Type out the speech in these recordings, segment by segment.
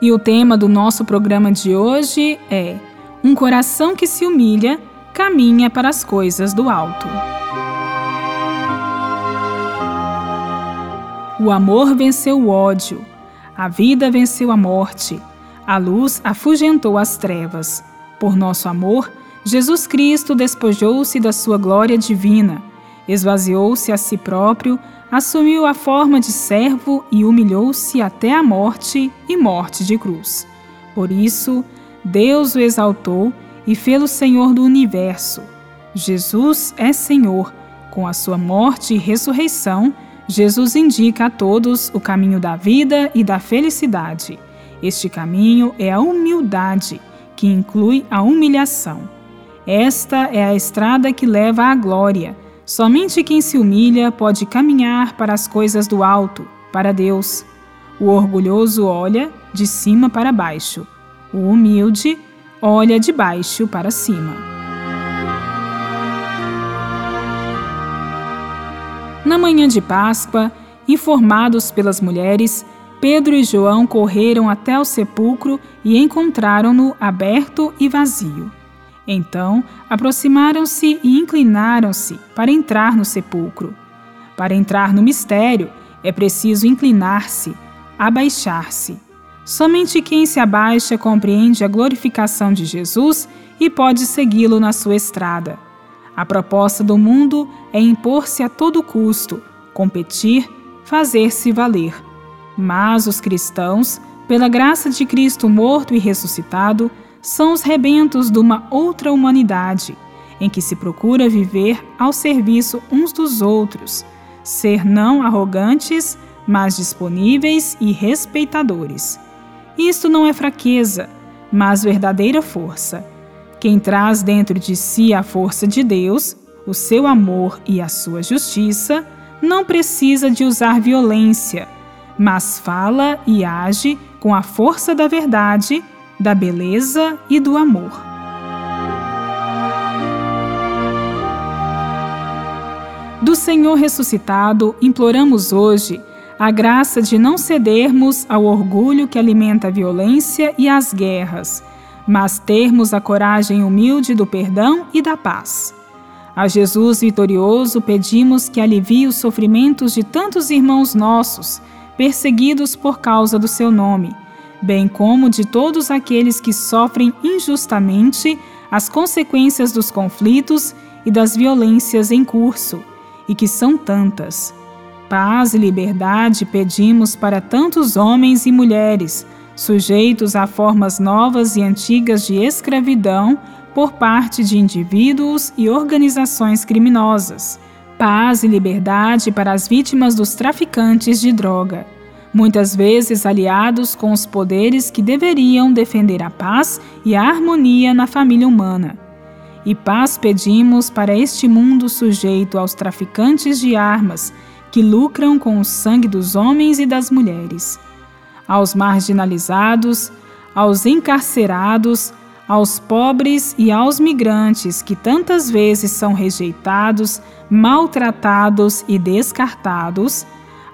E o tema do nosso programa de hoje é Um coração que se humilha caminha para as coisas do alto. O amor venceu o ódio, a vida venceu a morte, a luz afugentou as trevas. Por nosso amor, Jesus Cristo despojou-se da sua glória divina, esvaziou-se a si próprio assumiu a forma de servo e humilhou-se até a morte e morte de cruz. Por isso, Deus o exaltou e fê-lo Senhor do universo. Jesus é Senhor. Com a sua morte e ressurreição, Jesus indica a todos o caminho da vida e da felicidade. Este caminho é a humildade, que inclui a humilhação. Esta é a estrada que leva à glória Somente quem se humilha pode caminhar para as coisas do alto, para Deus. O orgulhoso olha de cima para baixo, o humilde olha de baixo para cima. Na manhã de Páscoa, informados pelas mulheres, Pedro e João correram até o sepulcro e encontraram-no aberto e vazio. Então aproximaram-se e inclinaram-se para entrar no sepulcro. Para entrar no mistério, é preciso inclinar-se, abaixar-se. Somente quem se abaixa compreende a glorificação de Jesus e pode segui-lo na sua estrada. A proposta do mundo é impor-se a todo custo, competir, fazer-se valer. Mas os cristãos, pela graça de Cristo morto e ressuscitado, são os rebentos de uma outra humanidade, em que se procura viver ao serviço uns dos outros, ser não arrogantes, mas disponíveis e respeitadores. Isto não é fraqueza, mas verdadeira força. Quem traz dentro de si a força de Deus, o seu amor e a sua justiça, não precisa de usar violência, mas fala e age com a força da verdade da beleza e do amor. Do Senhor ressuscitado, imploramos hoje a graça de não cedermos ao orgulho que alimenta a violência e as guerras, mas termos a coragem humilde do perdão e da paz. A Jesus vitorioso pedimos que alivie os sofrimentos de tantos irmãos nossos, perseguidos por causa do seu nome bem como de todos aqueles que sofrem injustamente as consequências dos conflitos e das violências em curso, e que são tantas. Paz e liberdade pedimos para tantos homens e mulheres, sujeitos a formas novas e antigas de escravidão por parte de indivíduos e organizações criminosas. Paz e liberdade para as vítimas dos traficantes de droga muitas vezes aliados com os poderes que deveriam defender a paz e a harmonia na família humana. E paz pedimos para este mundo sujeito aos traficantes de armas que lucram com o sangue dos homens e das mulheres, aos marginalizados, aos encarcerados, aos pobres e aos migrantes que tantas vezes são rejeitados, maltratados e descartados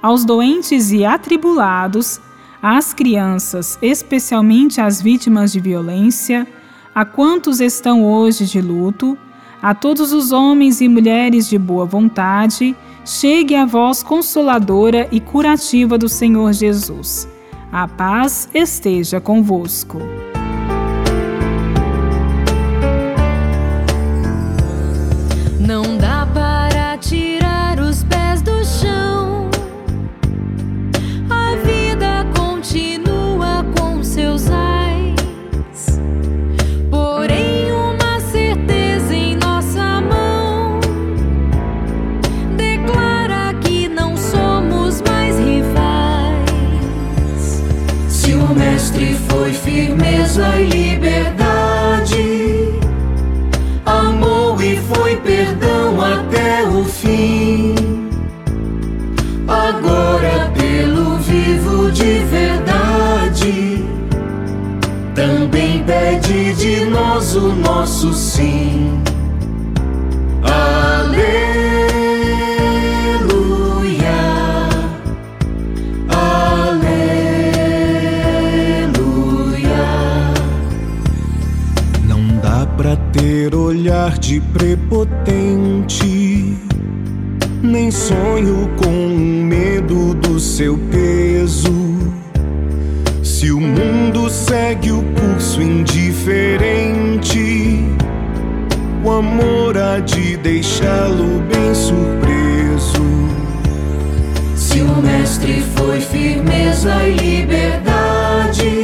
aos doentes e atribulados, às crianças, especialmente às vítimas de violência, a quantos estão hoje de luto, a todos os homens e mulheres de boa vontade, chegue a voz consoladora e curativa do Senhor Jesus. A paz esteja convosco. Não A e liberdade, amou e foi perdão até o fim. Agora, pelo vivo de verdade, também pede de nós o nosso sim. Ter olhar de prepotente, nem sonho com medo do seu peso. Se o mundo segue o curso indiferente, o amor há de deixá-lo bem surpreso. Se o mestre foi firmeza e liberdade,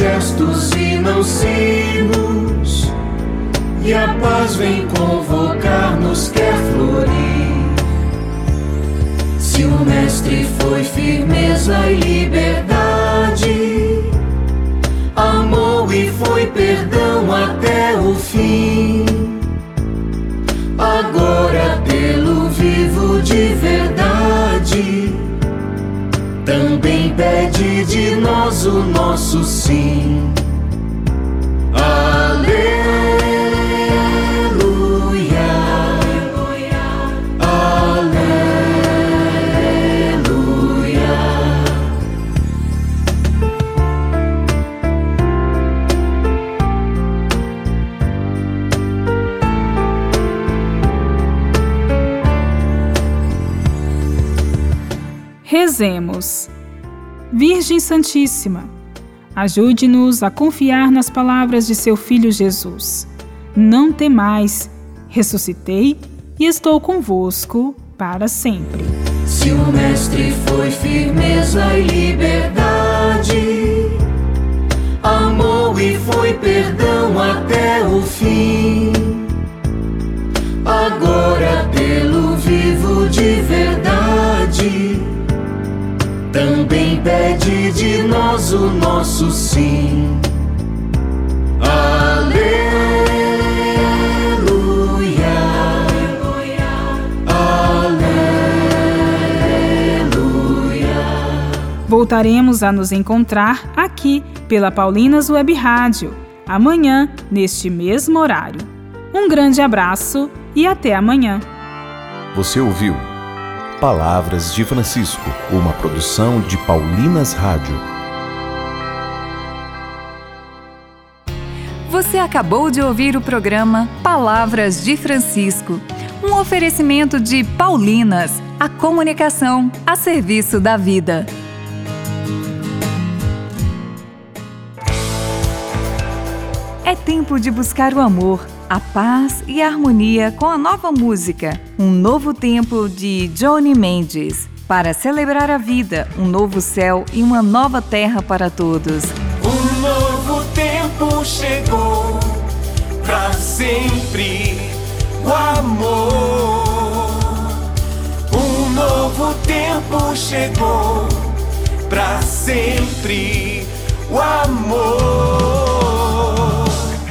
gestos e não sinos, e a paz vem convocar-nos, quer florir. Se o Mestre foi firmeza e liberdade, amou e foi perdão até o fim. Agora, pelo vivo de verdade também pede de nós o nosso sim. Rezemos. Virgem Santíssima, ajude-nos a confiar nas palavras de seu Filho Jesus. Não temais, ressuscitei e estou convosco para sempre. Se o Mestre foi firmeza e liberdade, amou e foi perdão até o fim. De nós o nosso sim. Aleluia. Aleluia. Voltaremos a nos encontrar aqui pela Paulinas Web Rádio, amanhã, neste mesmo horário. Um grande abraço e até amanhã. Você ouviu? Palavras de Francisco, uma produção de Paulinas Rádio. Você acabou de ouvir o programa Palavras de Francisco, um oferecimento de Paulinas, a comunicação a serviço da vida. Tempo de buscar o amor a paz e a harmonia com a nova música Um Novo Tempo de Johnny Mendes. Para celebrar a vida, um novo céu e uma nova terra para todos. Um novo tempo chegou para sempre o amor. Um novo tempo chegou para sempre o amor.